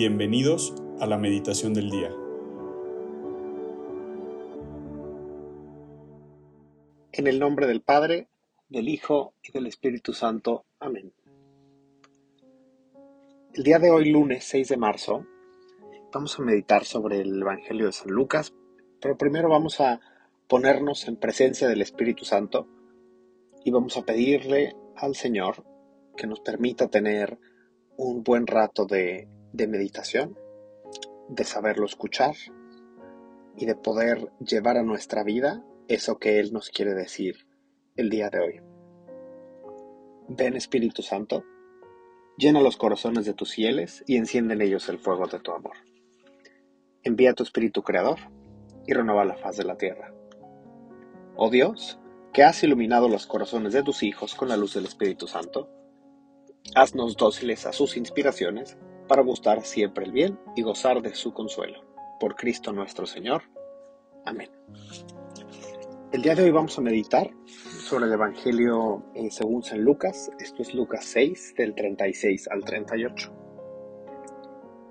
Bienvenidos a la meditación del día. En el nombre del Padre, del Hijo y del Espíritu Santo. Amén. El día de hoy, lunes 6 de marzo, vamos a meditar sobre el Evangelio de San Lucas, pero primero vamos a ponernos en presencia del Espíritu Santo y vamos a pedirle al Señor que nos permita tener un buen rato de de meditación, de saberlo escuchar y de poder llevar a nuestra vida eso que Él nos quiere decir el día de hoy. Ven Espíritu Santo, llena los corazones de tus fieles y enciende en ellos el fuego de tu amor. Envía tu Espíritu Creador y renueva la faz de la tierra. Oh Dios, que has iluminado los corazones de tus hijos con la luz del Espíritu Santo, haznos dóciles a sus inspiraciones para gustar siempre el bien y gozar de su consuelo. Por Cristo nuestro Señor. Amén. El día de hoy vamos a meditar sobre el Evangelio eh, según San Lucas. Esto es Lucas 6, del 36 al 38.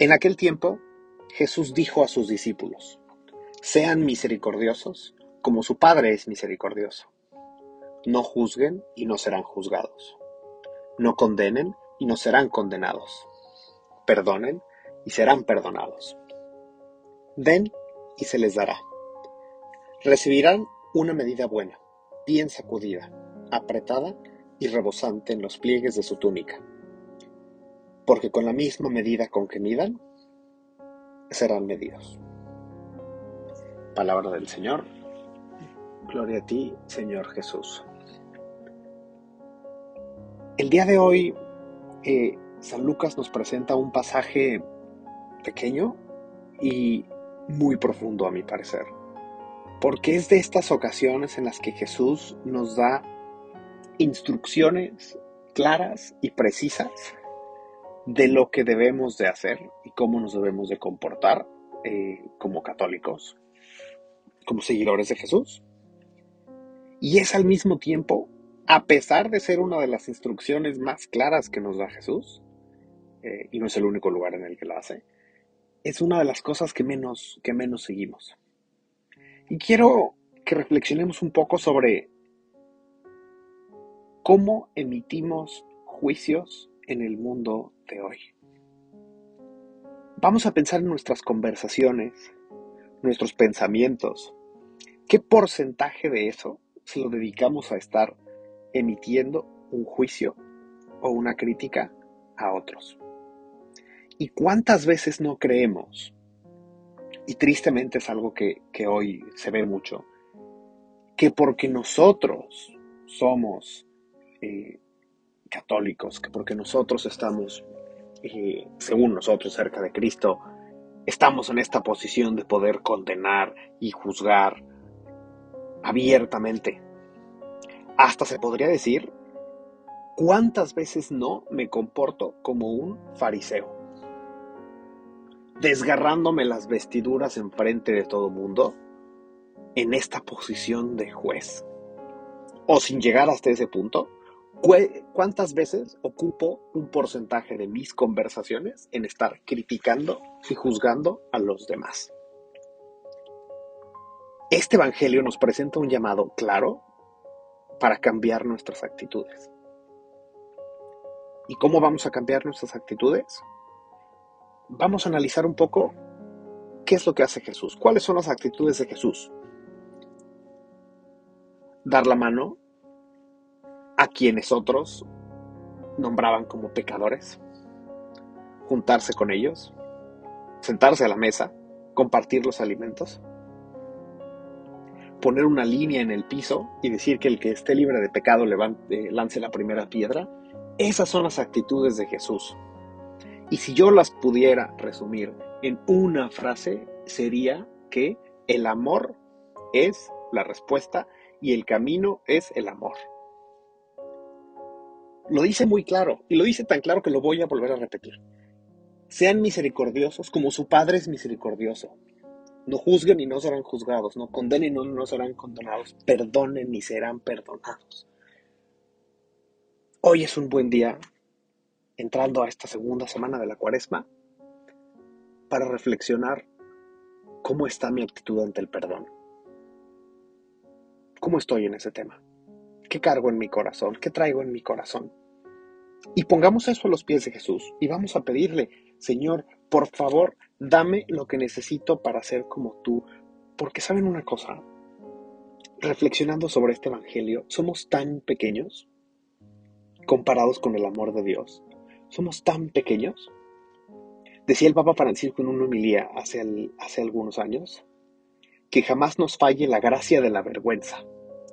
En aquel tiempo, Jesús dijo a sus discípulos, sean misericordiosos como su Padre es misericordioso. No juzguen y no serán juzgados. No condenen y no serán condenados perdonen y serán perdonados. Den y se les dará. Recibirán una medida buena, bien sacudida, apretada y rebosante en los pliegues de su túnica. Porque con la misma medida con que midan, serán medidos. Palabra del Señor. Gloria a ti, Señor Jesús. El día de hoy eh, San Lucas nos presenta un pasaje pequeño y muy profundo a mi parecer, porque es de estas ocasiones en las que Jesús nos da instrucciones claras y precisas de lo que debemos de hacer y cómo nos debemos de comportar eh, como católicos, como seguidores de Jesús. Y es al mismo tiempo, a pesar de ser una de las instrucciones más claras que nos da Jesús, eh, y no es el único lugar en el que lo hace, es una de las cosas que menos, que menos seguimos. Y quiero que reflexionemos un poco sobre cómo emitimos juicios en el mundo de hoy. Vamos a pensar en nuestras conversaciones, nuestros pensamientos. ¿Qué porcentaje de eso se lo dedicamos a estar emitiendo un juicio o una crítica a otros? ¿Y cuántas veces no creemos? Y tristemente es algo que, hoy se ve mucho, que porque nosotros somos eh, católicos, que porque nosotros estamos, eh, según nosotros, cerca de Cristo, estamos en esta posición de poder condenar y juzgar abiertamente. Hasta se podría decir, ¿cuántas veces no me comporto como un fariseo? desgarrándome las vestiduras en frente de todo mundo en esta posición de juez. O sin llegar hasta ese punto, ¿cuántas veces ocupo un porcentaje de mis conversaciones en estar criticando y juzgando a los demás? Este Evangelio nos presenta un llamado claro para cambiar nuestras actitudes. ¿Y cómo vamos a cambiar nuestras actitudes? vamos a analizar un poco qué es lo que hace Jesús, cuáles son las actitudes de Jesús. Dar la mano a quienes otros nombraban como pecadores, juntarse con ellos, sentarse a la mesa, compartir los alimentos, poner una línea en el piso y decir que el que esté libre de pecado levante, lance la primera piedra. Esas son las actitudes de Jesús. Y si yo las pudiera resumir en una frase, sería que el amor es la respuesta y el camino es el amor. Lo dice muy claro, y lo dice tan claro que lo voy a volver a repetir. Sean misericordiosos como su Padre es misericordioso. No juzguen y no serán juzgados, no condenen y no, no serán condenados, perdonen y serán perdonados. Hoy es un buen día entrando a esta segunda semana de la cuaresma, para reflexionar cómo está mi actitud ante el perdón. ¿Cómo estoy en ese tema? ¿Qué cargo en mi corazón? ¿Qué traigo en mi corazón? Y pongamos eso a los pies de Jesús y vamos a pedirle, Señor, por favor, dame lo que necesito para ser como tú. Porque saben una cosa, reflexionando sobre este Evangelio, somos tan pequeños comparados con el amor de Dios. Somos tan pequeños. Decía el Papa Francisco en una homilía hace, hace algunos años, que jamás nos falle la gracia de la vergüenza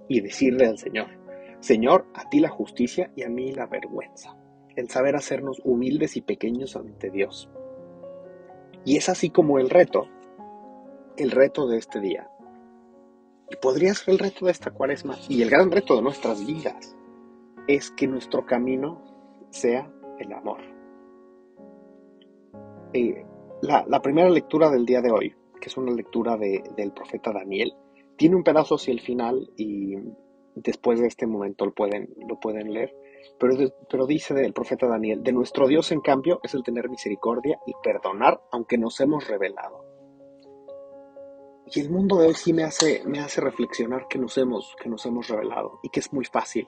y decirle al Señor, Señor, a ti la justicia y a mí la vergüenza, el saber hacernos humildes y pequeños ante Dios. Y es así como el reto, el reto de este día, y podría ser el reto de esta cuaresma y el gran reto de nuestras vidas es que nuestro camino sea el amor. Eh, la, primera lectura del día de hoy, que es una lectura del profeta Daniel, tiene un pedazo hacia el final y después de este momento lo pueden, lo pueden leer. Pero, dice el profeta Daniel, de nuestro Dios en cambio es el tener misericordia y perdonar aunque nos hemos revelado. Y el mundo de hoy sí me hace, me hace reflexionar que nos, hemos, que nos hemos revelado y que es muy fácil,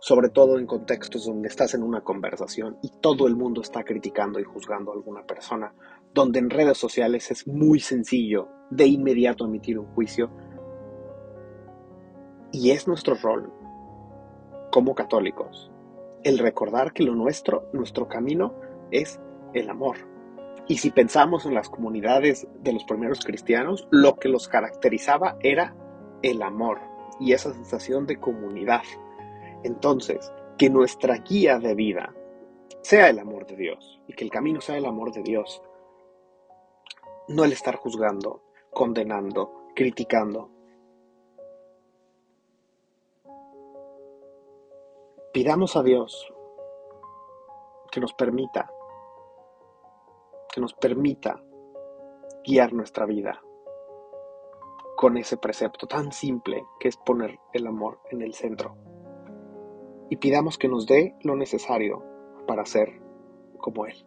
sobre todo en contextos donde estás en una conversación y todo el mundo está criticando y juzgando a alguna persona, donde en redes sociales es muy sencillo de inmediato emitir un juicio. Y es nuestro rol como católicos el recordar que lo nuestro, nuestro camino es el amor, y si pensamos en las comunidades de los primeros cristianos, lo que los caracterizaba era el amor y esa sensación de comunidad. Entonces, que nuestra guía de vida sea el amor de Dios y que el camino sea el amor de Dios. No el estar juzgando, condenando, criticando. Pidamos a Dios que nos permita que nos permita guiar nuestra vida con ese precepto tan simple que es poner el amor en el centro. Y pidamos que nos dé lo necesario para ser como Él.